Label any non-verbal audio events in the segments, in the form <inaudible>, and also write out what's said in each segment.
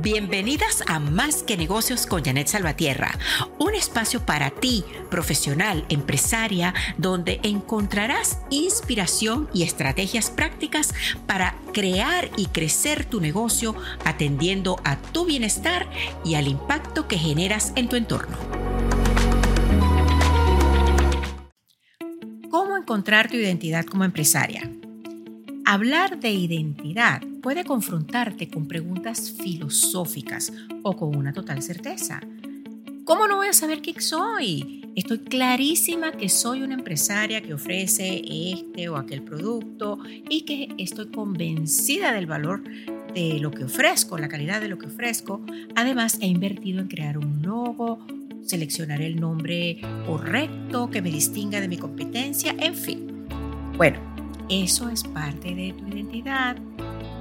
Bienvenidas a Más que Negocios con Janet Salvatierra, un espacio para ti, profesional, empresaria, donde encontrarás inspiración y estrategias prácticas para crear y crecer tu negocio atendiendo a tu bienestar y al impacto que generas en tu entorno. ¿Cómo encontrar tu identidad como empresaria? Hablar de identidad puede confrontarte con preguntas filosóficas o con una total certeza. ¿Cómo no voy a saber quién soy? Estoy clarísima que soy una empresaria que ofrece este o aquel producto y que estoy convencida del valor de lo que ofrezco, la calidad de lo que ofrezco. Además, he invertido en crear un logo, seleccionar el nombre correcto que me distinga de mi competencia, en fin. Bueno, eso es parte de tu identidad,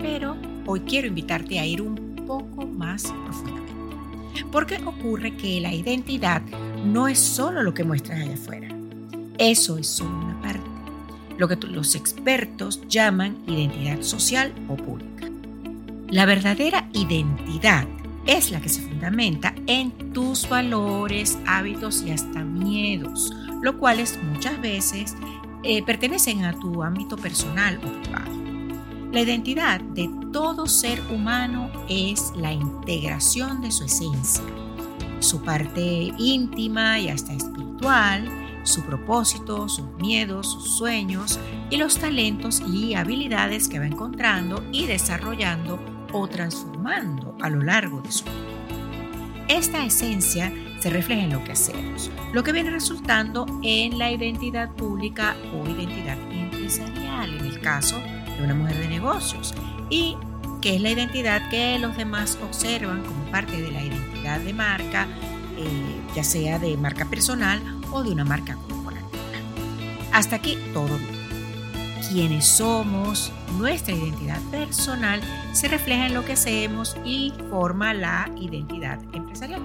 pero hoy quiero invitarte a ir un poco más profundamente. Porque ocurre que la identidad no es solo lo que muestras allá afuera. Eso es solo una parte. Lo que los expertos llaman identidad social o pública. La verdadera identidad es la que se fundamenta en tus valores, hábitos y hasta miedos, lo cuales muchas veces eh, pertenecen a tu ámbito personal o privado. La identidad de todo ser humano es la integración de su esencia, su parte íntima y hasta espiritual, su propósito, sus miedos, sus sueños y los talentos y habilidades que va encontrando y desarrollando o transformando a lo largo de su vida. Esta esencia se refleja en lo que hacemos, lo que viene resultando en la identidad pública o identidad empresarial, en el caso de una mujer de negocios, y que es la identidad que los demás observan como parte de la identidad de marca, eh, ya sea de marca personal o de una marca corporativa. Hasta aquí todo bien. Quienes somos, nuestra identidad personal se refleja en lo que hacemos y forma la identidad empresarial.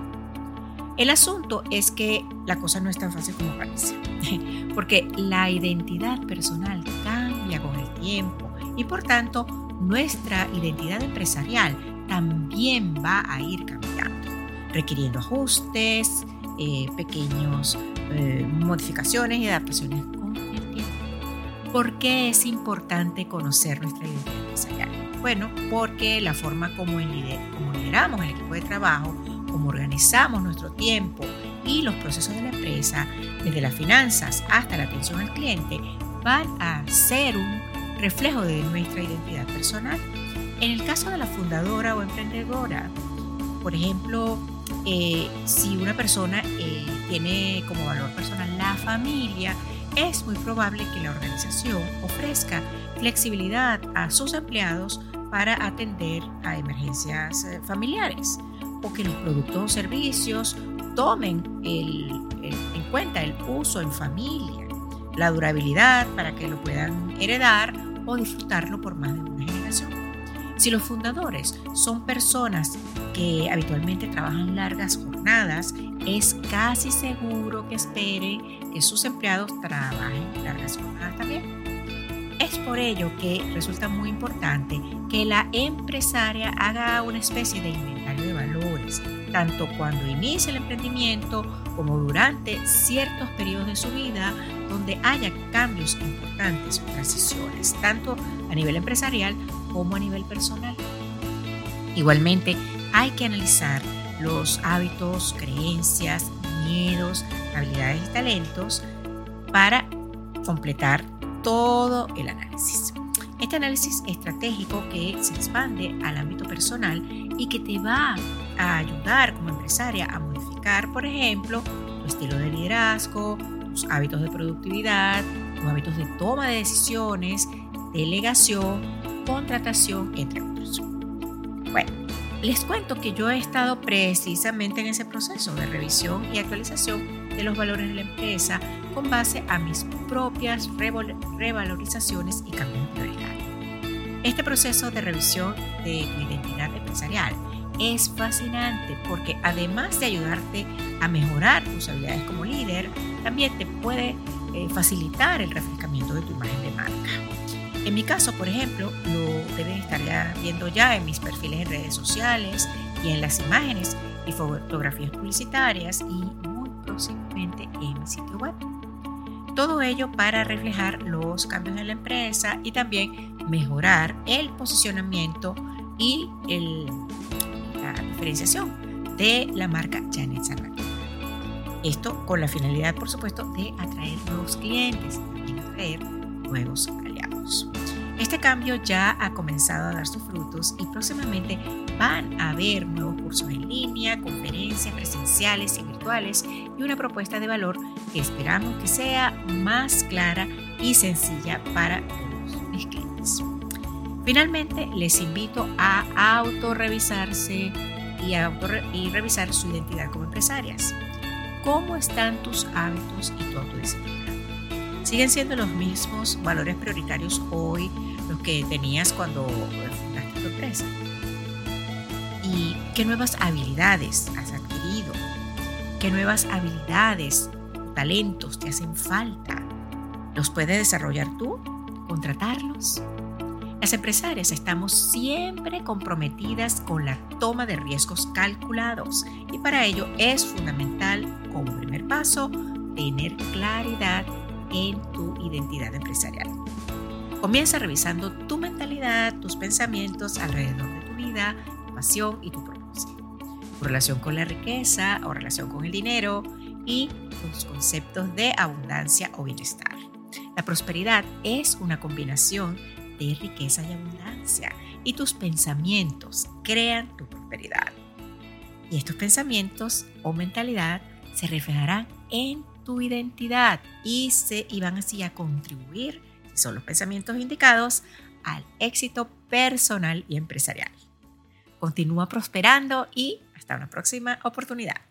El asunto es que la cosa no es tan fácil como parece, <laughs> porque la identidad personal cambia con el tiempo y por tanto nuestra identidad empresarial también va a ir cambiando, requiriendo ajustes, eh, pequeños eh, modificaciones y adaptaciones. ¿Por qué es importante conocer nuestra identidad empresarial? Bueno, porque la forma como, como lideramos el equipo de trabajo cómo organizamos nuestro tiempo y los procesos de la empresa, desde las finanzas hasta la atención al cliente, van a ser un reflejo de nuestra identidad personal. En el caso de la fundadora o emprendedora, por ejemplo, eh, si una persona eh, tiene como valor personal la familia, es muy probable que la organización ofrezca flexibilidad a sus empleados para atender a emergencias eh, familiares o que los productos o servicios tomen en cuenta el uso en familia, la durabilidad para que lo puedan heredar o disfrutarlo por más de una. Si los fundadores son personas que habitualmente trabajan largas jornadas, es casi seguro que esperen que sus empleados trabajen largas jornadas también. Es por ello que resulta muy importante que la empresaria haga una especie de inventario de valores, tanto cuando inicia el emprendimiento como durante ciertos periodos de su vida donde haya cambios importantes o transiciones, tanto a nivel empresarial como a nivel personal. Igualmente, hay que analizar los hábitos, creencias, miedos, habilidades y talentos para completar todo el análisis. Este análisis estratégico que se expande al ámbito personal y que te va a ayudar como empresaria a modificar, por ejemplo, tu estilo de liderazgo, tus hábitos de productividad, tus hábitos de toma de decisiones, delegación, contratación, entre otros. Bueno, les cuento que yo he estado precisamente en ese proceso de revisión y actualización de los valores de la empresa con base a mis propias revalorizaciones y cambios prioridad. Este proceso de revisión de tu identidad empresarial es fascinante porque además de ayudarte a mejorar tus habilidades como líder, también te puede eh, facilitar el refrescamiento de tu imagen de marca. En mi caso, por ejemplo, lo deben estar ya viendo ya en mis perfiles en redes sociales, y en las imágenes y fotografías publicitarias y muy próximamente en mi sitio web. Todo ello para reflejar los cambios en la empresa y también mejorar el posicionamiento y la diferenciación de la marca Janet Salvatore. Esto con la finalidad, por supuesto, de atraer nuevos clientes y atraer nuevos Este cambio ya ha comenzado a dar sus frutos y próximamente van a haber nuevos cursos en línea, conferencias presenciales y virtuales y una propuesta de valor que esperamos que sea más clara y sencilla para todos mis clientes. Finalmente, les invito a autorrevisarse y, y revisar su identidad como empresarias. ¿Cómo están tus hábitos y tu autodisciplina? ¿Siguen siendo los mismos valores prioritarios hoy que tenías cuando fundaste tu empresa. ¿Y qué nuevas habilidades has adquirido? ¿Qué nuevas habilidades, talentos te hacen falta? ¿Los puedes desarrollar tú? ¿Contratarlos? Las empresarias estamos siempre comprometidas con la toma de riesgos calculados y para ello es fundamental, como primer paso, tener claridad en tu identidad empresarial. Comienza revisando tu mentalidad, tus pensamientos alrededor de tu vida, tu pasión y tu propósito. Tu relación con la riqueza o relación con el dinero y tus conceptos de abundancia o bienestar. La prosperidad es una combinación de riqueza y abundancia y tus pensamientos crean tu prosperidad. Y estos pensamientos o mentalidad se reflejarán en tu identidad y, se, y van así a contribuir son los pensamientos indicados al éxito personal y empresarial. Continúa prosperando y hasta una próxima oportunidad.